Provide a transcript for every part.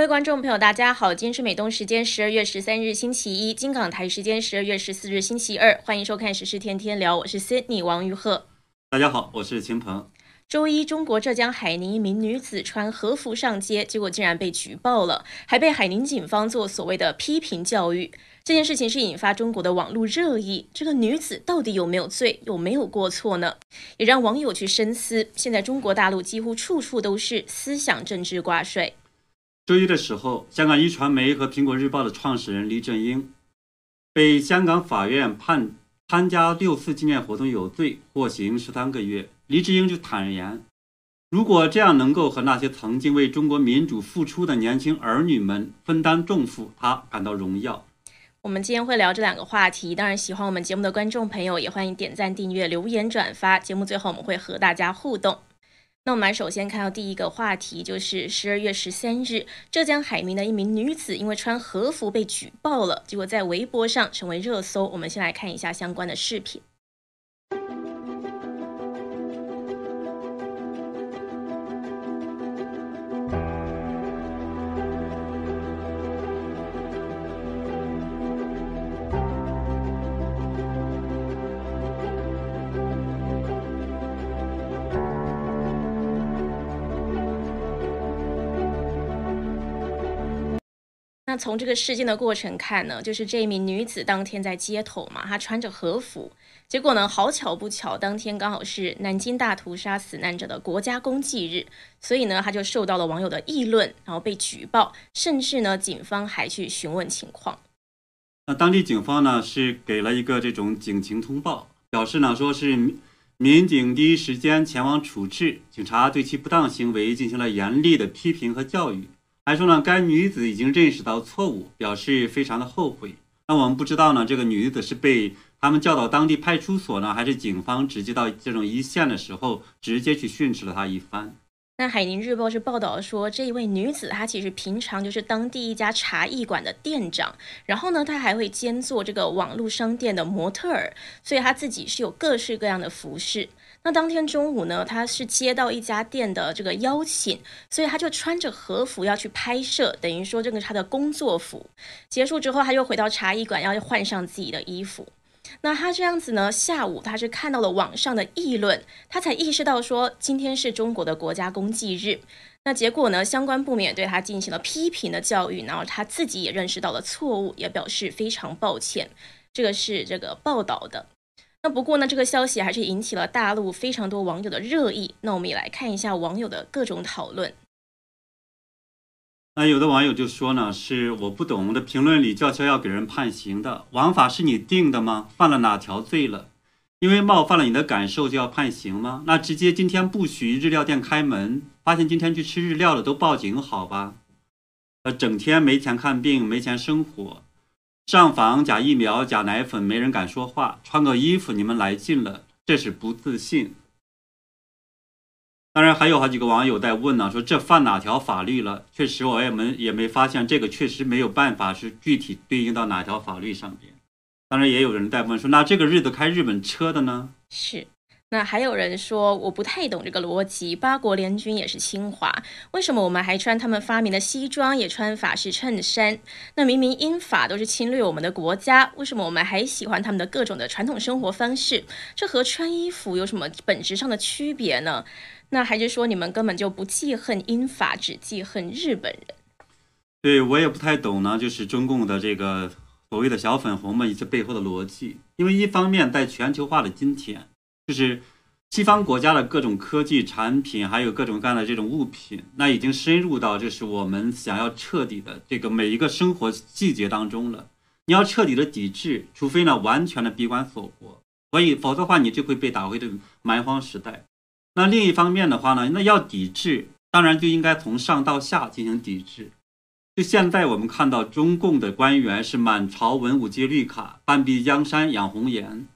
各位观众朋友，大家好，今天是美东时间十二月十三日星期一，金港台时间十二月十四日星期二，欢迎收看《时事天天聊》，我是 Sydney 王玉鹤。大家好，我是秦鹏。周一，中国浙江海宁一名女子穿和服上街，结果竟然被举报了，还被海宁警方做所谓的批评教育。这件事情是引发中国的网络热议，这个女子到底有没有罪，有没有过错呢？也让网友去深思。现在中国大陆几乎处处都是思想政治挂帅。周一的时候，香港一传媒和苹果日报的创始人黎正英被香港法院判参加六四纪念活动有罪，获刑十三个月。黎智英就坦言，如果这样能够和那些曾经为中国民主付出的年轻儿女们分担重负，他感到荣耀。我们今天会聊这两个话题，当然喜欢我们节目的观众朋友也欢迎点赞、订阅、留言、转发。节目最后我们会和大家互动。那我们来首先看到第一个话题，就是十二月十三日，浙江海宁的一名女子因为穿和服被举报了，结果在微博上成为热搜。我们先来看一下相关的视频。从这个事件的过程看呢，就是这名女子当天在街头嘛，她穿着和服，结果呢，好巧不巧，当天刚好是南京大屠杀死难者的国家公祭日，所以呢，她就受到了网友的议论，然后被举报，甚至呢，警方还去询问情况。那当地警方呢是给了一个这种警情通报，表示呢说是民警第一时间前往处置，警察对其不当行为进行了严厉的批评和教育。还说呢，该女子已经认识到错误，表示非常的后悔。那我们不知道呢，这个女子是被他们叫到当地派出所呢，还是警方直接到这种一线的时候，直接去训斥了她一番？那海宁日报是报道说，这一位女子她其实平常就是当地一家茶艺馆的店长，然后呢，她还会兼做这个网络商店的模特儿，所以她自己是有各式各样的服饰。那当天中午呢，他是接到一家店的这个邀请，所以他就穿着和服要去拍摄，等于说这个是他的工作服。结束之后，他又回到茶艺馆，要换上自己的衣服。那他这样子呢，下午他是看到了网上的议论，他才意识到说今天是中国的国家公祭日。那结果呢，相关部门也对他进行了批评的教育，然后他自己也认识到了错误，也表示非常抱歉。这个是这个报道的。那不过呢，这个消息还是引起了大陆非常多网友的热议。那我们也来看一下网友的各种讨论。那有的网友就说呢，是我不懂的评论里叫嚣要给人判刑的王法是你定的吗？犯了哪条罪了？因为冒犯了你的感受就要判刑吗？那直接今天不许日料店开门，发现今天去吃日料的都报警好吧？呃，整天没钱看病，没钱生活。上访假疫苗、假奶粉，没人敢说话。穿个衣服，你们来劲了，这是不自信。当然，还有好几个网友在问呢，说这犯哪条法律了？确实，我也没也没发现这个，确实没有办法是具体对应到哪条法律上边。当然，也有人在问说，那这个日子开日本车的呢？是。那还有人说我不太懂这个逻辑，八国联军也是侵华，为什么我们还穿他们发明的西装，也穿法式衬衫？那明明英法都是侵略我们的国家，为什么我们还喜欢他们的各种的传统生活方式？这和穿衣服有什么本质上的区别呢？那还是说你们根本就不记恨英法，只记恨日本人？对我也不太懂呢，就是中共的这个所谓的小粉红们以及背后的逻辑，因为一方面在全球化的今天。就是西方国家的各种科技产品，还有各种各样的这种物品，那已经深入到就是我们想要彻底的这个每一个生活细节当中了。你要彻底的抵制，除非呢完全的闭关锁国，所以否则的话你就会被打回这个蛮荒时代。那另一方面的话呢，那要抵制，当然就应该从上到下进行抵制。就现在我们看到中共的官员是满朝文武皆绿卡，半壁江山养红颜。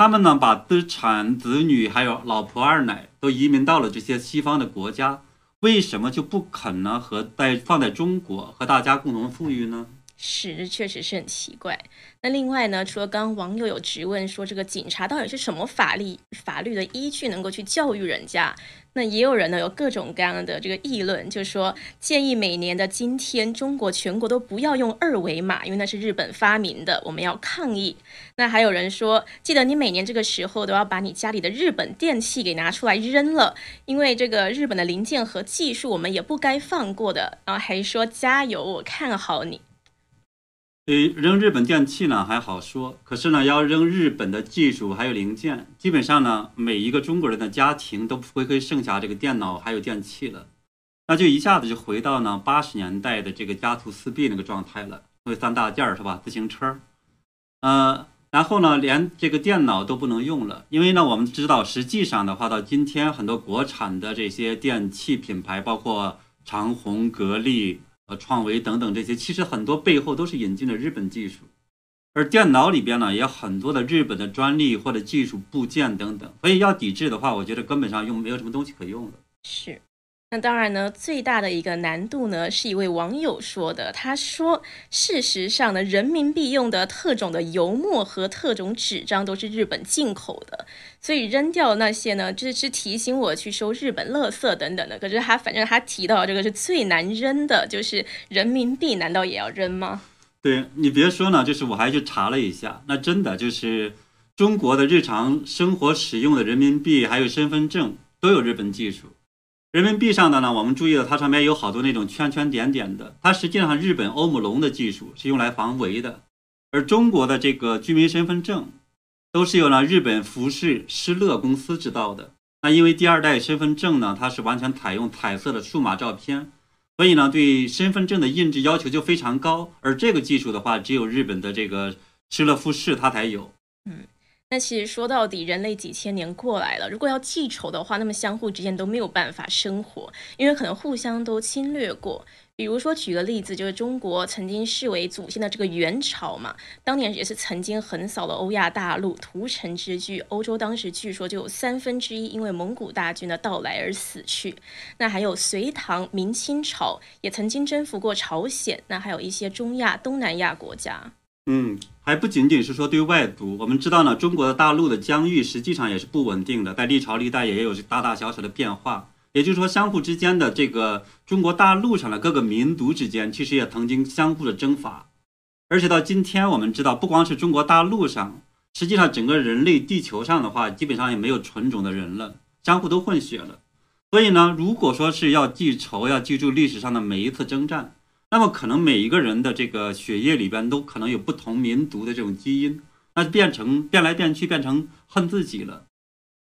他们呢，把资产、子女还有老婆、二奶都移民到了这些西方的国家，为什么就不肯呢？和在放在中国和大家共同富裕呢？是，确实是很奇怪。那另外呢，除了刚刚网友有质问说这个警察到底是什么法律法律的依据能够去教育人家，那也有人呢有各种各样的这个议论，就说建议每年的今天中国全国都不要用二维码，因为那是日本发明的，我们要抗议。那还有人说，记得你每年这个时候都要把你家里的日本电器给拿出来扔了，因为这个日本的零件和技术我们也不该放过的。然后还说加油，我看好你。对扔日本电器呢还好说，可是呢要扔日本的技术还有零件，基本上呢每一个中国人的家庭都不会会剩下这个电脑还有电器了，那就一下子就回到呢八十年代的这个家徒四壁那个状态了，那三大件儿是吧？自行车，呃，然后呢连这个电脑都不能用了，因为呢我们知道实际上的话到今天很多国产的这些电器品牌，包括长虹、格力。和创维等等这些，其实很多背后都是引进了日本技术，而电脑里边呢也有很多的日本的专利或者技术部件等等，所以要抵制的话，我觉得根本上用没有什么东西可用了。是。那当然呢，最大的一个难度呢，是一位网友说的。他说，事实上呢，人民币用的特种的油墨和特种纸张都是日本进口的，所以扔掉那些呢，就是提醒我去收日本垃圾等等的。可是他反正他提到这个是最难扔的，就是人民币，难道也要扔吗？对你别说呢，就是我还去查了一下，那真的就是中国的日常生活使用的人民币还有身份证都有日本技术。人民币上的呢，我们注意到它上面有好多那种圈圈点点的，它实际上日本欧姆龙的技术是用来防伪的，而中国的这个居民身份证都是由呢日本富士施乐公司制造的。那因为第二代身份证呢，它是完全采用彩色的数码照片，所以呢对身份证的印制要求就非常高，而这个技术的话，只有日本的这个施乐富士它才有。嗯。那其实说到底，人类几千年过来了，如果要记仇的话，那么相互之间都没有办法生活，因为可能互相都侵略过。比如说，举个例子，就是中国曾经视为祖先的这个元朝嘛，当年也是曾经横扫了欧亚大陆，屠城之巨，欧洲当时据说就有三分之一因为蒙古大军的到来而死去。那还有隋唐、明清朝也曾经征服过朝鲜，那还有一些中亚、东南亚国家。嗯，还不仅仅是说对外族，我们知道呢，中国的大陆的疆域实际上也是不稳定的，在历朝历代也有大大小小的变化。也就是说，相互之间的这个中国大陆上的各个民族之间，其实也曾经相互的征伐。而且到今天，我们知道，不光是中国大陆上，实际上整个人类地球上的话，基本上也没有纯种的人了，相互都混血了。所以呢，如果说是要记仇，要记住历史上的每一次征战。那么可能每一个人的这个血液里边都可能有不同民族的这种基因，那变成变来变去变成恨自己了。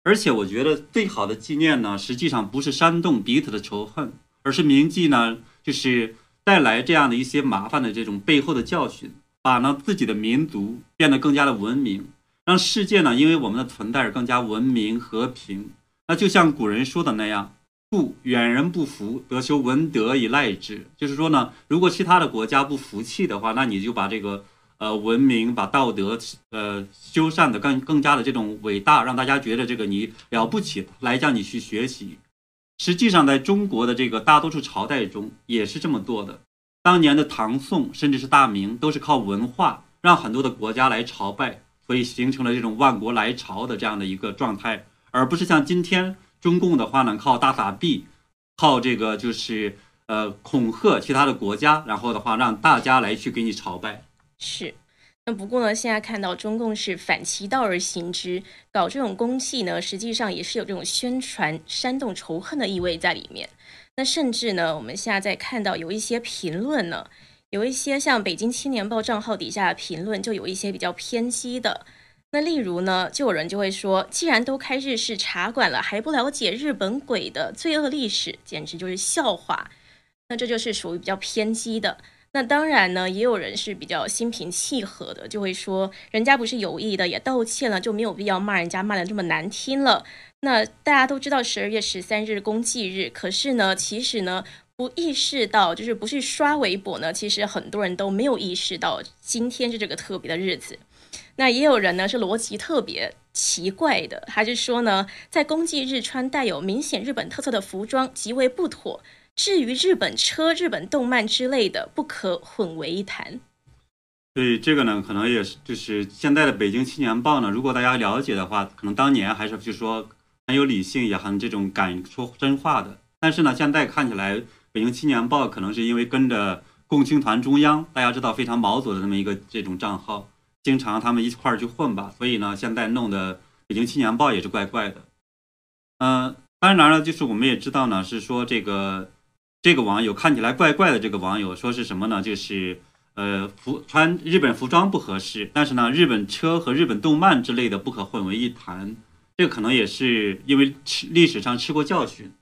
而且我觉得最好的纪念呢，实际上不是煽动彼此的仇恨，而是铭记呢，就是带来这样的一些麻烦的这种背后的教训，把呢自己的民族变得更加的文明，让世界呢因为我们的存在而更加文明和平。那就像古人说的那样。故远人不服，得修文德以赖之。就是说呢，如果其他的国家不服气的话，那你就把这个呃文明、把道德呃修缮的更更加的这种伟大，让大家觉得这个你了不起，来叫你去学习。实际上，在中国的这个大多数朝代中也是这么做的。当年的唐宋，甚至是大明，都是靠文化让很多的国家来朝拜，所以形成了这种万国来朝的这样的一个状态，而不是像今天。中共的话呢，靠大法币，靠这个就是呃恐吓其他的国家，然后的话让大家来去给你朝拜。是，那不过呢，现在看到中共是反其道而行之，搞这种公器呢，实际上也是有这种宣传、煽动仇恨的意味在里面。那甚至呢，我们现在在看到有一些评论呢，有一些像北京青年报账号底下的评论，就有一些比较偏激的。那例如呢，就有人就会说，既然都开日式茶馆了，还不了解日本鬼的罪恶历史，简直就是笑话。那这就是属于比较偏激的。那当然呢，也有人是比较心平气和的，就会说，人家不是有意的，也道歉了，就没有必要骂人家骂的这么难听了。那大家都知道十二月十三日公祭日，可是呢，其实呢，不意识到，就是不是刷微博呢，其实很多人都没有意识到，今天是这个特别的日子。那也有人呢是逻辑特别奇怪的，他就说呢，在公祭日穿带有明显日本特色的服装极为不妥。至于日本车、日本动漫之类的，不可混为一谈。对这个呢，可能也是就是现在的《北京青年报》呢，如果大家了解的话，可能当年还是就说很有理性，也很这种敢说真话的。但是呢，现在看起来，《北京青年报》可能是因为跟着共青团中央，大家知道非常毛左的那么一个这种账号，经常他们一块儿去混吧，所以呢，现在弄得《北京青年报》也是怪怪的。嗯，当然了，就是我们也知道呢，是说这个这个网友看起来怪怪的，这个网友说是什么呢？就是。呃，服穿日本服装不合适，但是呢，日本车和日本动漫之类的不可混为一谈。这可能也是因为吃历史上吃过教训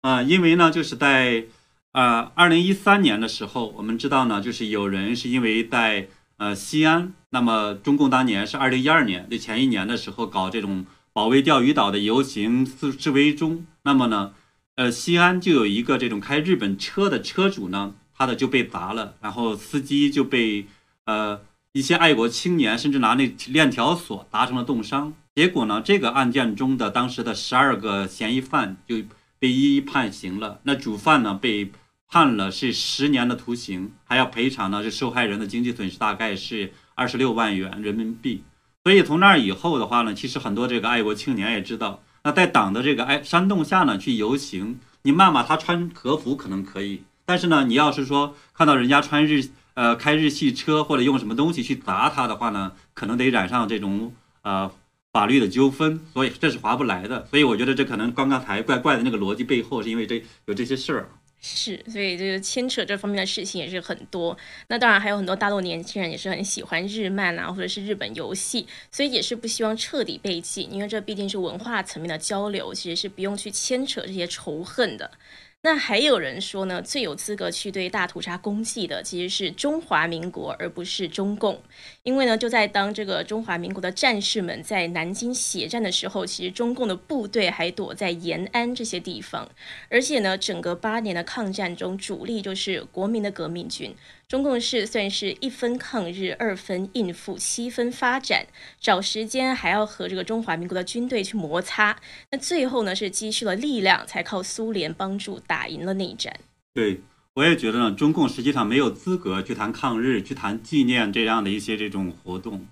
啊。因为呢，就是在呃二零一三年的时候，我们知道呢，就是有人是因为在呃西安，那么中共当年是二零一二年，就前一年的时候搞这种保卫钓鱼岛的游行示示威中，那么呢，呃西安就有一个这种开日本车的车主呢。他的就被砸了，然后司机就被呃一些爱国青年甚至拿那链条锁砸成了重伤。结果呢，这个案件中的当时的十二个嫌疑犯就被一一判刑了。那主犯呢被判了是十年的徒刑，还要赔偿呢是受害人的经济损失，大概是二十六万元人民币。所以从那以后的话呢，其实很多这个爱国青年也知道，那在党的这个爱煽动下呢去游行，你骂骂他穿和服可能可以。但是呢，你要是说看到人家穿日呃开日系车或者用什么东西去砸他的话呢，可能得染上这种呃法律的纠纷，所以这是划不来的。所以我觉得这可能刚刚才怪怪的那个逻辑背后，是因为这有这些事儿。是，所以就是牵扯这方面的事情也是很多。那当然还有很多大陆年轻人也是很喜欢日漫啊，或者是日本游戏，所以也是不希望彻底背弃，因为这毕竟是文化层面的交流，其实是不用去牵扯这些仇恨的。那还有人说呢，最有资格去对大屠杀公祭的其实是中华民国，而不是中共。因为呢，就在当这个中华民国的战士们在南京血战的时候，其实中共的部队还躲在延安这些地方。而且呢，整个八年的抗战中，主力就是国民的革命军。中共是算是一分抗日，二分应付，七分发展，找时间还要和这个中华民国的军队去摩擦。那最后呢，是积蓄了力量，才靠苏联帮助打赢了内战。对，我也觉得呢，中共实际上没有资格去谈抗日，去谈纪念这样的一些这种活动，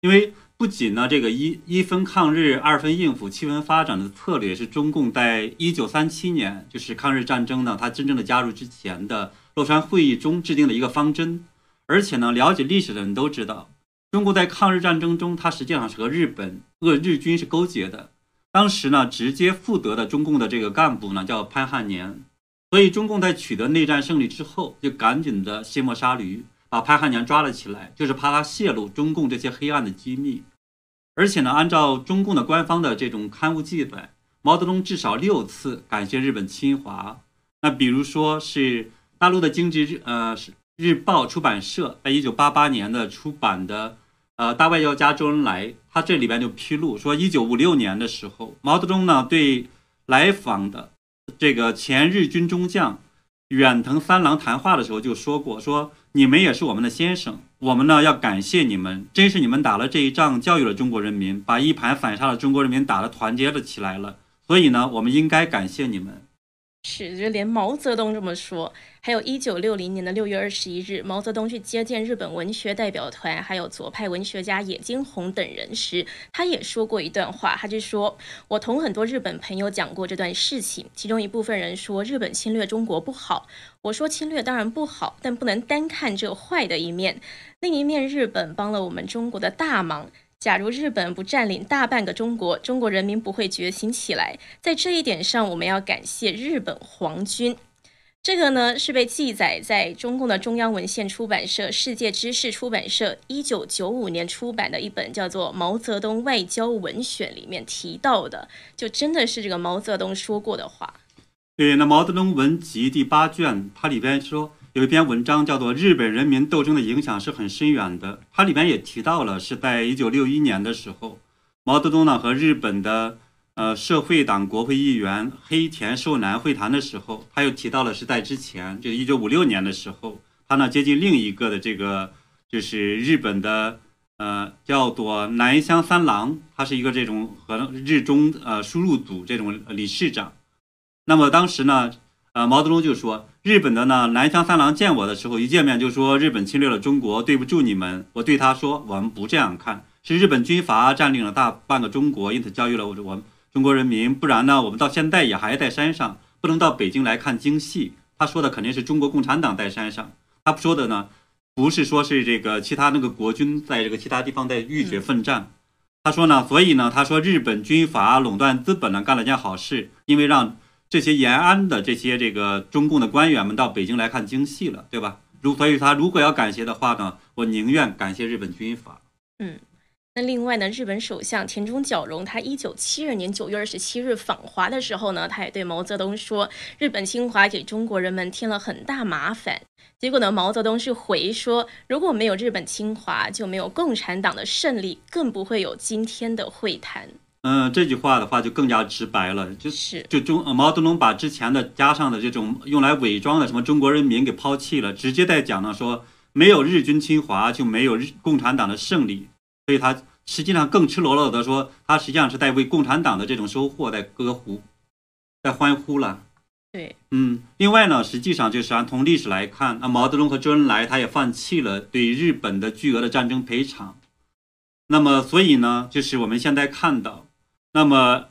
因为不仅呢，这个一一分抗日，二分应付，七分发展的策略是中共在一九三七年，就是抗日战争呢，它真正的加入之前的。洛川会议中制定的一个方针，而且呢，了解历史的人都知道，中国在抗日战争中，它实际上是和日本俄日军是勾结的。当时呢，直接负责的中共的这个干部呢叫潘汉年，所以中共在取得内战胜利之后，就赶紧的卸磨杀驴，把潘汉年抓了起来，就是怕他泄露中共这些黑暗的机密。而且呢，按照中共的官方的这种刊物记载，毛泽东至少六次感谢日本侵华，那比如说是。大陆的经济日呃是日报出版社在一九八八年的出版的呃大外交家周恩来，他这里边就披露说，一九五六年的时候，毛泽东呢对来访的这个前日军中将远藤三郎谈话的时候就说过，说你们也是我们的先生，我们呢要感谢你们，真是你们打了这一仗，教育了中国人民，把一盘散沙的中国人民打得团结了起来了，所以呢，我们应该感谢你们。是，就连毛泽东这么说。还有一九六零年的六月二十一日，毛泽东去接见日本文学代表团，还有左派文学家野金弘等人时，他也说过一段话。他就说：“我同很多日本朋友讲过这段事情，其中一部分人说日本侵略中国不好。我说侵略当然不好，但不能单看这坏的一面。另一面，日本帮了我们中国的大忙。”假如日本不占领大半个中国，中国人民不会觉醒起来。在这一点上，我们要感谢日本皇军。这个呢，是被记载在中共的中央文献出版社世界知识出版社一九九五年出版的一本叫做《毛泽东外交文选》里面提到的，就真的是这个毛泽东说过的话。对，那《毛泽东文集》第八卷，它里边说。有一篇文章叫做《日本人民斗争的影响是很深远的》，它里面也提到了，是在一九六一年的时候，毛泽东呢和日本的呃社会党国会议员黑田寿男会谈的时候，他又提到了是在之前，就是一九五六年的时候，他呢接近另一个的这个就是日本的呃叫做南乡三郎，他是一个这种和日中呃输入组这种理事长，那么当时呢。呃，毛泽东就说，日本的呢南乡三郎见我的时候，一见面就说日本侵略了中国，对不住你们。我对他说，我们不这样看，是日本军阀占领了大半个中国，因此教育了我我们中国人民，不然呢，我们到现在也还在山上，不能到北京来看京戏。他说的肯定是中国共产党在山上，他说的呢，不是说是这个其他那个国军在这个其他地方在浴血奋战。他说呢，所以呢，他说日本军阀垄断资本呢，干了件好事，因为让这些延安的这些这个中共的官员们到北京来看京戏了，对吧？如所以，他如果要感谢的话呢，我宁愿感谢日本军阀。嗯。那另外呢，日本首相田中角荣，他一九七二年九月二十七日访华的时候呢，他也对毛泽东说，日本侵华给中国人们添了很大麻烦。结果呢，毛泽东是回说，如果没有日本侵华，就没有共产党的胜利，更不会有今天的会谈。嗯，这句话的话就更加直白了，就是就中毛泽东把之前的加上的这种用来伪装的什么中国人民给抛弃了，直接在讲呢，说没有日军侵华，就没有日共产党的胜利。所以他实际上更赤裸裸的说，他实际上是在为共产党的这种收获在歌呼，在欢呼了。对，嗯，另外呢，实际上就是按从历史来看，那毛泽东和周恩来他也放弃了对日本的巨额的战争赔偿。那么，所以呢，就是我们现在看到，那么，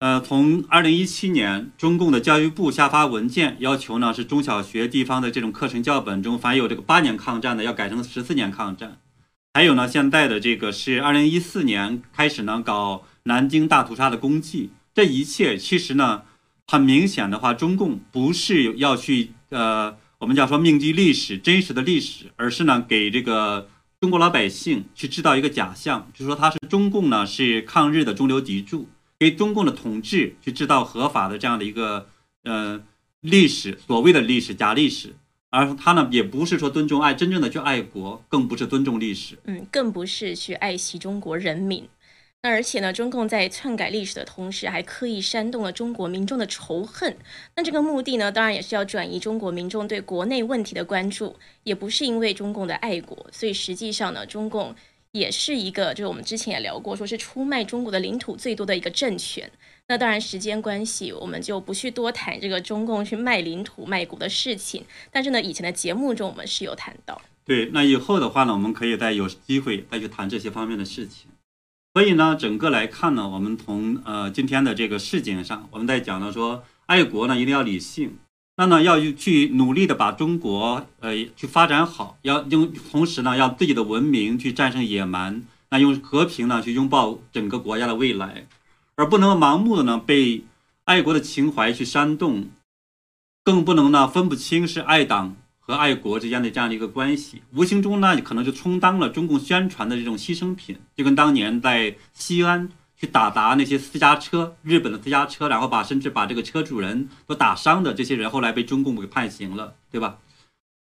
呃，从二零一七年，中共的教育部下发文件，要求呢是中小学地方的这种课程教本中，凡有这个八年抗战的，要改成十四年抗战。还有呢，现在的这个是二零一四年开始呢搞南京大屠杀的功绩，这一切其实呢，很明显的话，中共不是要去呃，我们叫说铭记历史真实的历史，而是呢给这个中国老百姓去制造一个假象，就说他是中共呢是抗日的中流砥柱，给中共的统治去制造合法的这样的一个呃历史，所谓的历史假历史。而他呢，也不是说尊重爱，真正的去爱国，更不是尊重历史，嗯，更不是去爱惜中国人民。那而且呢，中共在篡改历史的同时，还刻意煽动了中国民众的仇恨。那这个目的呢，当然也是要转移中国民众对国内问题的关注，也不是因为中共的爱国。所以实际上呢，中共也是一个，就是我们之前也聊过，说是出卖中国的领土最多的一个政权。那当然，时间关系，我们就不去多谈这个中共去卖领土、卖国的事情。但是呢，以前的节目中我们是有谈到。对，那以后的话呢，我们可以再有机会再去谈这些方面的事情。所以呢，整个来看呢，我们从呃今天的这个事情上，我们在讲呢说，爱国呢一定要理性，那呢要去努力的把中国呃去发展好，要用同时呢，要自己的文明去战胜野蛮，那用和平呢去拥抱整个国家的未来。而不能盲目的呢被爱国的情怀去煽动，更不能呢分不清是爱党和爱国之间的这样的一个关系，无形中呢可能就充当了中共宣传的这种牺牲品，就跟当年在西安去打砸那些私家车，日本的私家车，然后把甚至把这个车主人都打伤的这些人，后来被中共给判刑了，对吧？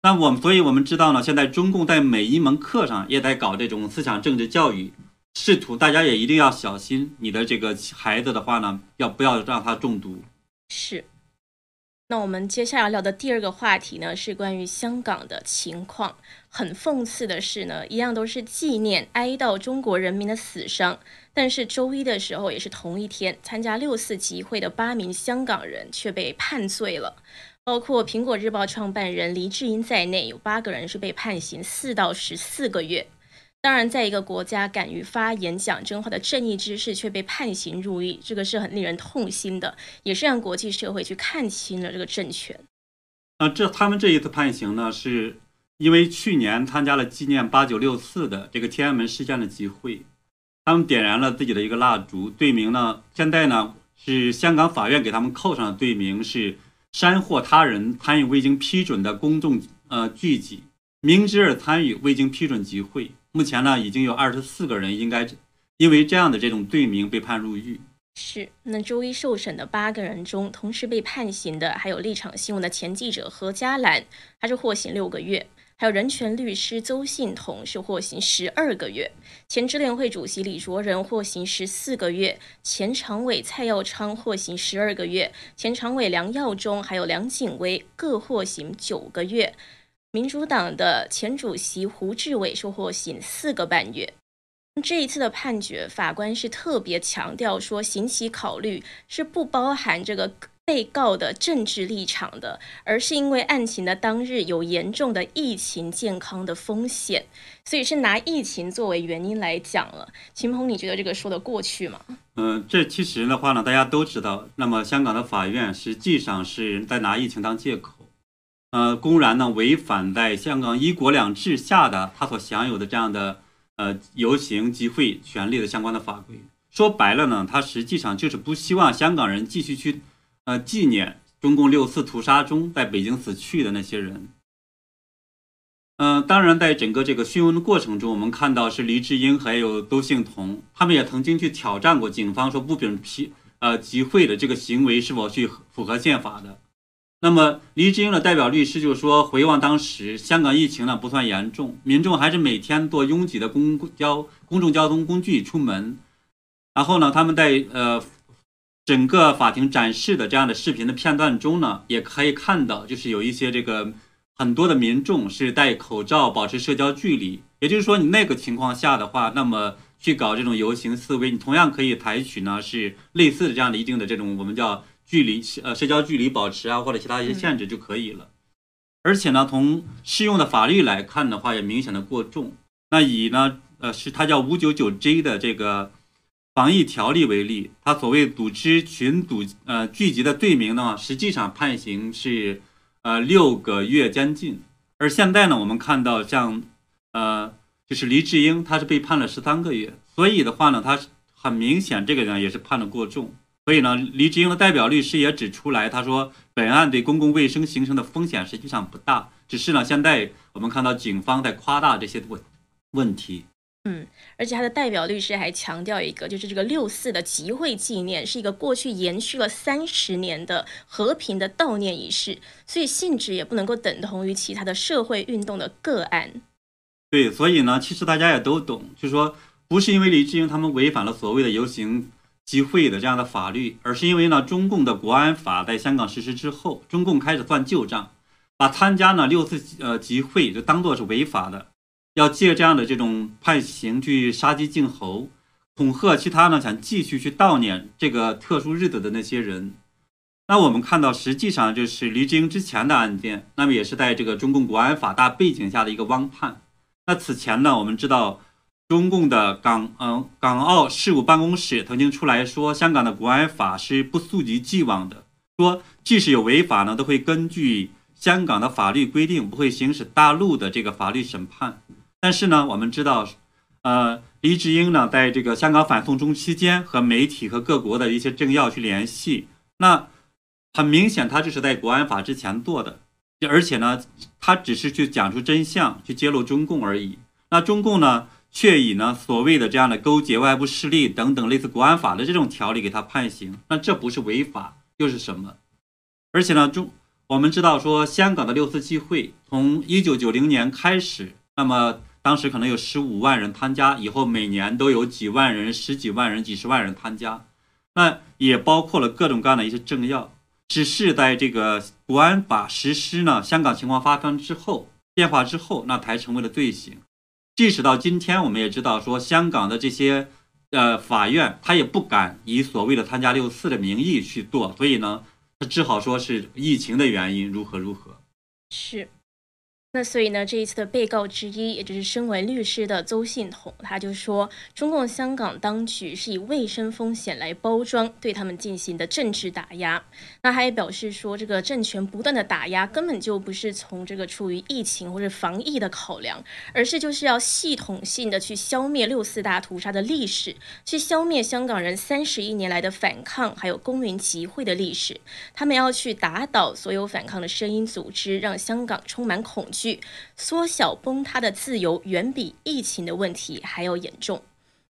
那我们所以我们知道呢，现在中共在每一门课上也在搞这种思想政治教育。试图大家也一定要小心，你的这个孩子的话呢，要不要让他中毒？是。那我们接下来聊的第二个话题呢，是关于香港的情况。很讽刺的是呢，一样都是纪念哀悼中国人民的死伤，但是周一的时候也是同一天，参加六四集会的八名香港人却被判罪了，包括苹果日报创办人黎智英在内，有八个人是被判刑四到十四个月。当然，在一个国家敢于发言讲真话的正义之士却被判刑入狱，这个是很令人痛心的，也是让国际社会去看清了这个政权。啊，这他们这一次判刑呢，是因为去年参加了纪念八九六四的这个天安门事件的集会，他们点燃了自己的一个蜡烛，罪名呢，现在呢是香港法院给他们扣上的罪名是煽惑他人参与未经批准的公众呃聚集，明知而参与未经批准集会。目前呢，已经有二十四个人应该因为这样的这种罪名被判入狱。是，那周一受审的八个人中，同时被判刑的还有立场新闻的前记者何嘉兰，他是获刑六个月；还有人权律师邹信同是获刑十二个月；前支联会主席李卓人获刑十四个月；前常委蔡耀昌获刑十二个月；前常委梁耀忠还有梁景威各获刑九个月。民主党的前主席胡志伟受获刑四个半月。这一次的判决，法官是特别强调说，刑期考虑是不包含这个被告的政治立场的，而是因为案情的当日有严重的疫情健康的风险，所以是拿疫情作为原因来讲了。秦鹏，你觉得这个说得过去吗？嗯，这其实的话呢，大家都知道，那么香港的法院实际上是在拿疫情当借口，呃，公然呢违反在香港一国两制下的他所享有的这样的呃游行集会权利的相关的法规。说白了呢，他实际上就是不希望香港人继续去。呃，纪念中共六四屠杀中在北京死去的那些人。嗯，当然，在整个这个讯问的过程中，我们看到是黎智英还有窦幸彤，他们也曾经去挑战过警方，说不准批呃集会的这个行为是否去符合宪法的。那么，黎智英的代表律师就说，回望当时香港疫情呢不算严重，民众还是每天坐拥挤的公交公众交通工具出门，然后呢，他们在呃。整个法庭展示的这样的视频的片段中呢，也可以看到，就是有一些这个很多的民众是戴口罩，保持社交距离。也就是说，你那个情况下的话，那么去搞这种游行示威，你同样可以采取呢是类似的这样的一定的这种我们叫距离呃社交距离保持啊，或者其他一些限制就可以了。而且呢，从适用的法律来看的话，也明显的过重。那以呢呃是它叫五九九 J 的这个。防疫条例为例，它所谓组织群组呃聚集的罪名呢，实际上判刑是呃六个月监禁。而现在呢，我们看到像呃就是黎智英，他是被判了十三个月。所以的话呢，他很明显这个人也是判的过重。所以呢，黎智英的代表律师也指出来，他说本案对公共卫生形成的风险实际上不大，只是呢现在我们看到警方在夸大这些问问题。嗯，而且他的代表律师还强调一个，就是这个六四的集会纪念是一个过去延续了三十年的和平的悼念仪式，所以性质也不能够等同于其他的社会运动的个案。对，所以呢，其实大家也都懂，就是说，不是因为李志英他们违反了所谓的游行集会的这样的法律，而是因为呢，中共的国安法在香港实施之后，中共开始算旧账，把参加呢六次呃集会就当做是违法的。要借这样的这种判刑去杀鸡儆猴，恐吓其他呢想继续去悼念这个特殊日子的那些人。那我们看到，实际上就是黎智英之前的案件，那么也是在这个中共国安法大背景下的一个汪判。那此前呢，我们知道中共的港嗯港澳事务办公室曾经出来说，香港的国安法是不溯及既往的，说即使有违法呢，都会根据香港的法律规定，不会行使大陆的这个法律审判。但是呢，我们知道，呃，黎智英呢，在这个香港反送中期间，和媒体和各国的一些政要去联系，那很明显，他就是在国安法之前做的，而且呢，他只是去讲出真相，去揭露中共而已。那中共呢，却以呢所谓的这样的勾结外部势力等等类似国安法的这种条例给他判刑，那这不是违法又是什么？而且呢，中我们知道说，香港的六四集会从一九九零年开始，那么。当时可能有十五万人参加，以后每年都有几万人、十几万人、几十万人参加，那也包括了各种各样的一些政要。只是在这个国安法实施呢，香港情况发生之后变化之后，那才成为了罪行。即使到今天，我们也知道说，香港的这些呃法院，他也不敢以所谓的参加六四的名义去做，所以呢，他只好说是疫情的原因，如何如何。是。那所以呢，这一次的被告之一，也就是身为律师的邹信统，他就说，中共香港当局是以卫生风险来包装对他们进行的政治打压。那他也表示说，这个政权不断的打压，根本就不是从这个出于疫情或者防疫的考量，而是就是要系统性的去消灭六四大屠杀的历史，去消灭香港人三十一年来的反抗，还有公民集会的历史。他们要去打倒所有反抗的声音组织，让香港充满恐惧。据缩小崩塌的自由远比疫情的问题还要严重。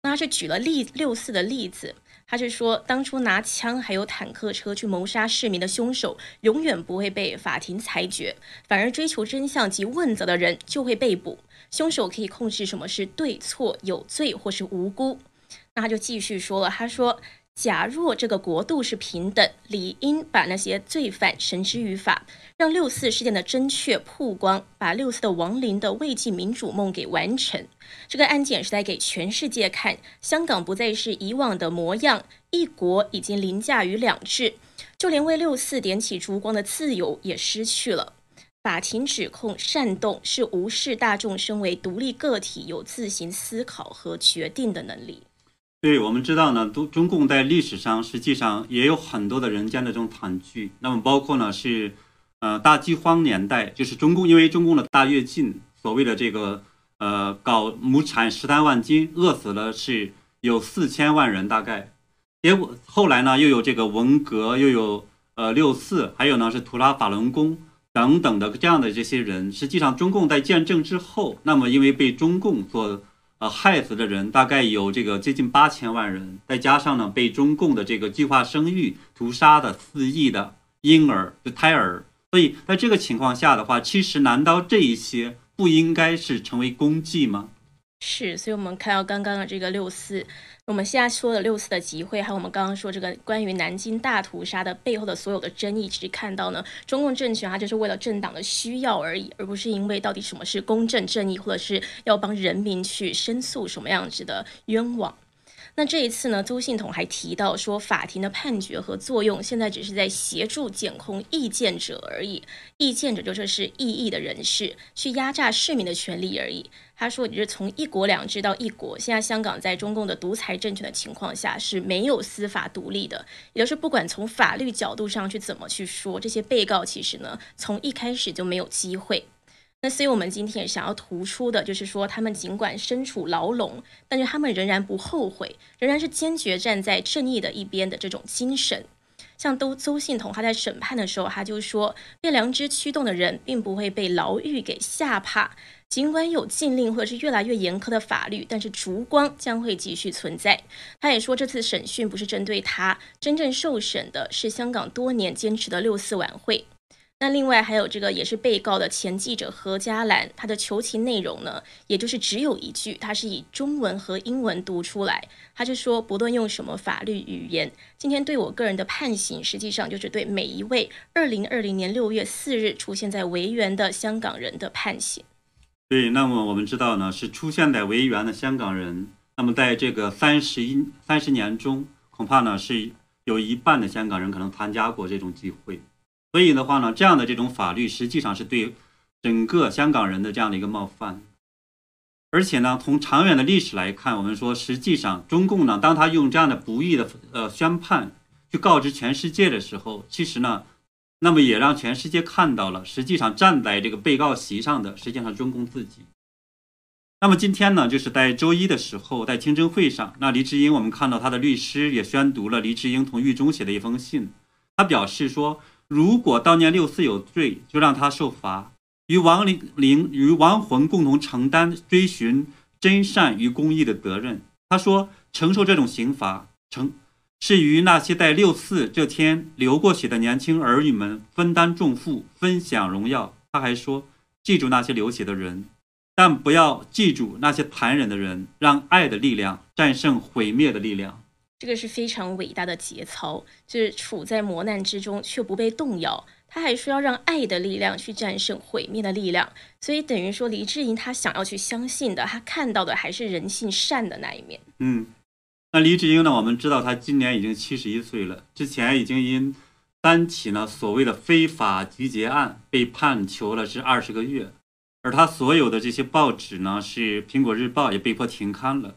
那他是举了例六四的例子，他是说当初拿枪还有坦克车去谋杀市民的凶手，永远不会被法庭裁决，反而追求真相及问责的人就会被捕。凶手可以控制什么是对错、有罪或是无辜。那他就继续说了，他说。假若这个国度是平等，理应把那些罪犯绳之于法，让六四事件的真确曝光，把六四的亡灵的慰藉民主梦给完成。这个案件是在给全世界看，香港不再是以往的模样，一国已经凌驾于两制。就连为六四点起烛光的自由也失去了。法庭指控煽动是无视大众身为独立个体有自行思考和决定的能力。对我们知道呢，中中共在历史上实际上也有很多的人间的这种惨剧。那么包括呢是，呃大饥荒年代，就是中共因为中共的大跃进，所谓的这个呃搞亩产十三万斤，饿死了是有四千万人大概。结果后来呢又有这个文革，又有呃六四，还有呢是图拉法轮功等等的这样的这些人。实际上中共在建政之后，那么因为被中共所呃，害死的人大概有这个接近八千万人，再加上呢被中共的这个计划生育屠杀的四亿的婴儿就胎儿，所以在这个情况下的话，其实难道这一些不应该是成为功绩吗？是，所以我们看到刚刚的这个六四。我们现在说的六四的集会，还有我们刚刚说这个关于南京大屠杀的背后的所有的争议，其实看到呢，中共政权它就是为了政党的需要而已，而不是因为到底什么是公正正义，或者是要帮人民去申诉什么样子的冤枉。那这一次呢，邹信统还提到说，法庭的判决和作用现在只是在协助检控意见者而已，意见者就是异议的人士，去压榨市民的权利而已。他说，你是从一国两制到一国，现在香港在中共的独裁政权的情况下是没有司法独立的，也就是不管从法律角度上去怎么去说，这些被告其实呢，从一开始就没有机会。那所以，我们今天也想要突出的就是说，他们尽管身处牢笼，但是他们仍然不后悔，仍然是坚决站在正义的一边的这种精神。像都邹信同，他在审判的时候，他就说，被良知驱动的人，并不会被牢狱给吓怕。尽管有禁令或者是越来越严苛的法律，但是烛光将会继续存在。他也说，这次审讯不是针对他，真正受审的是香港多年坚持的六四晚会。那另外还有这个也是被告的前记者何嘉兰，他的求情内容呢，也就是只有一句，他是以中文和英文读出来，他就说不论用什么法律语言，今天对我个人的判刑，实际上就是对每一位二零二零年六月四日出现在维园的香港人的判刑。对，那么我们知道呢，是出现在维园的香港人，那么在这个三十一三十年中，恐怕呢是有一半的香港人可能参加过这种集会。所以的话呢，这样的这种法律实际上是对整个香港人的这样的一个冒犯。而且呢，从长远的历史来看，我们说，实际上中共呢，当他用这样的不义的呃宣判去告知全世界的时候，其实呢，那么也让全世界看到了，实际上站在这个被告席上的，实际上中共自己。那么今天呢，就是在周一的时候，在听证会上，那黎智英，我们看到他的律师也宣读了黎智英同狱中写的一封信，他表示说。如果当年六四有罪，就让他受罚，与亡灵灵与亡魂共同承担追寻真善与公义的责任。他说，承受这种刑罚，承是与那些在六四这天流过血的年轻儿女们分担重负，分享荣耀。他还说，记住那些流血的人，但不要记住那些残忍的人，让爱的力量战胜毁灭的力量。这个是非常伟大的节操，就是处在磨难之中却不被动摇。他还说要让爱的力量去战胜毁灭的力量，所以等于说黎智英他想要去相信的，他看到的还是人性善的那一面。嗯，那黎智英呢？我们知道他今年已经七十一岁了，之前已经因三起呢所谓的非法集结案被判囚了是二十个月，而他所有的这些报纸呢，是《苹果日报》也被迫停刊了。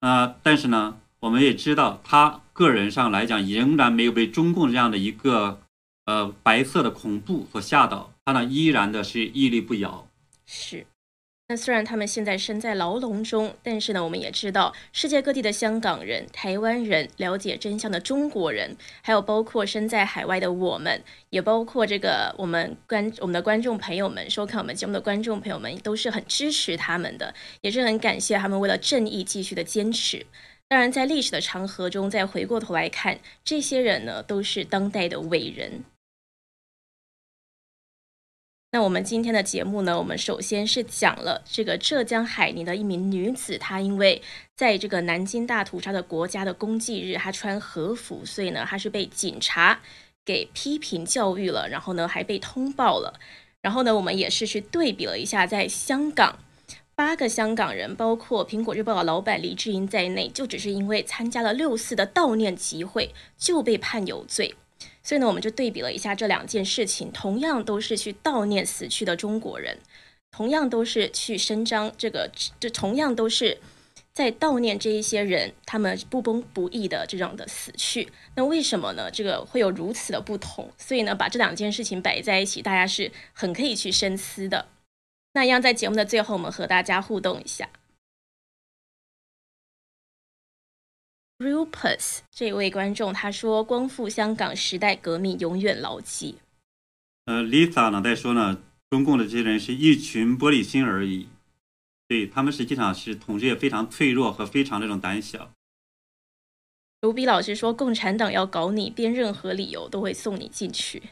啊，但是呢。我们也知道，他个人上来讲，仍然没有被中共这样的一个呃白色的恐怖所吓倒，他呢依然的是屹立不摇。是，那虽然他们现在身在牢笼中，但是呢，我们也知道，世界各地的香港人、台湾人、了解真相的中国人，还有包括身在海外的我们，也包括这个我们观我们的观众朋友们，收看我们节目的观众朋友们，都是很支持他们的，也是很感谢他们为了正义继续的坚持。当然，在历史的长河中，再回过头来看，这些人呢，都是当代的伟人。那我们今天的节目呢，我们首先是讲了这个浙江海宁的一名女子，她因为在这个南京大屠杀的国家的公祭日，她穿和服，所以呢，她是被警察给批评教育了，然后呢，还被通报了。然后呢，我们也是去对比了一下，在香港。八个香港人，包括苹果日报的老板黎智英在内，就只是因为参加了六四的悼念集会就被判有罪。所以呢，我们就对比了一下这两件事情，同样都是去悼念死去的中国人，同样都是去伸张这个，这同样都是在悼念这一些人他们不崩不义的这种的死去。那为什么呢？这个会有如此的不同？所以呢，把这两件事情摆在一起，大家是很可以去深思的。那一样在节目的最后，我们和大家互动一下。Rupus 这位观众他说：“光复香港时代革命永远牢记。”呃，Lisa 呢在说呢，中共的这些人是一群玻璃心而已，对他们实际上是统治也非常脆弱和非常那种胆小。卢比老师说：“共产党要搞你，编任何理由都会送你进去。”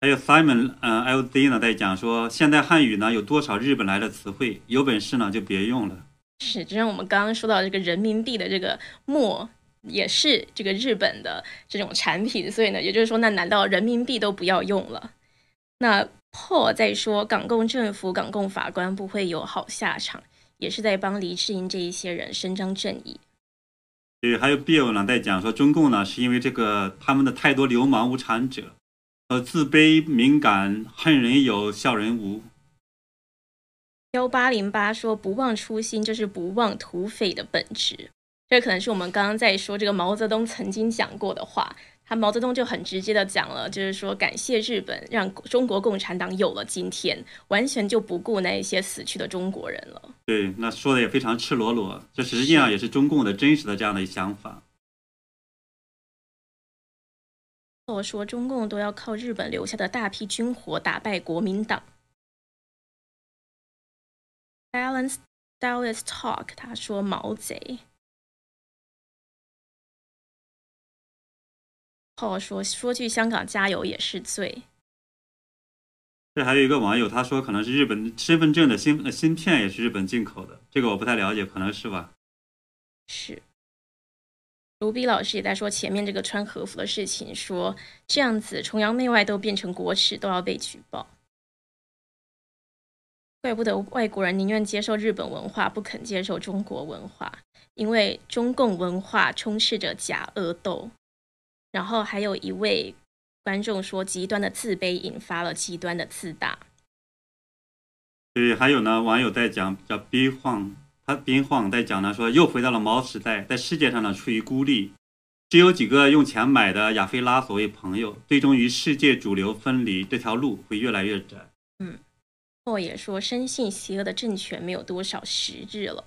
还有 Simon，嗯，LZ 呢在讲说，现代汉语呢有多少日本来的词汇，有本事呢就别用了。是，就像我们刚刚说到这个人民币的这个墨，也是这个日本的这种产品，所以呢，也就是说，那难道人民币都不要用了？那 Paul 在说港共政府、港共法官不会有好下场，也是在帮黎智英这一些人伸张正义。对，还有 Bill 呢在讲说，中共呢是因为这个他们的太多流氓无产者，呃，自卑、敏感、恨人有，笑人无。幺八零八说：“不忘初心，就是不忘土匪的本质。”这可能是我们刚刚在说这个毛泽东曾经讲过的话。他毛泽东就很直接的讲了，就是说感谢日本让中国共产党有了今天，完全就不顾那一些死去的中国人了。对，那说的也非常赤裸裸，这实际上也是中共的真实的这样的想法。我说中共都要靠日本留下的大批军火打败国民党。Balance Dallas Talk，他说毛贼。后说说句香港加油也是罪。这还有一个网友他说可能是日本身份证的芯芯片也是日本进口的，这个我不太了解，可能是吧。是。卢比老师也在说前面这个穿和服的事情，说这样子崇洋媚外都变成国耻，都要被举报。怪不得外国人宁愿接受日本文化，不肯接受中国文化，因为中共文化充斥着假恶斗。然后还有一位观众说，极端的自卑引发了极端的自大。对，还有呢，网友在讲叫边晃，他边晃在讲呢，说又回到了毛时代，在世界上呢处于孤立，只有几个用钱买的亚非拉所谓朋友，最终与世界主流分离，这条路会越来越窄。嗯。莫也说，深信邪恶的政权没有多少实质了。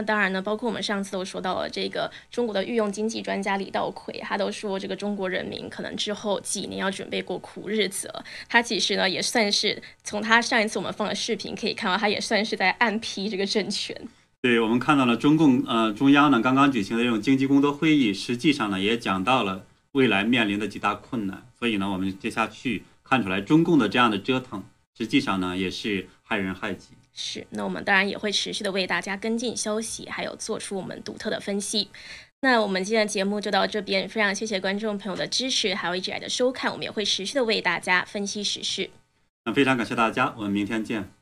那当然呢，包括我们上次都说到了这个中国的御用经济专家李道奎，他都说这个中国人民可能之后几年要准备过苦日子了。他其实呢也算是从他上一次我们放的视频可以看到，他也算是在暗批这个政权。对，我们看到了中共呃中央呢刚刚举行的这种经济工作会议，实际上呢也讲到了未来面临的几大困难。所以呢，我们接下去看出来中共的这样的折腾。实际上呢，也是害人害己。是，那我们当然也会持续的为大家跟进消息，还有做出我们独特的分析。那我们今天的节目就到这边，非常谢谢观众朋友的支持，还有一直来的收看。我们也会持续的为大家分析时事。那非常感谢大家，我们明天见。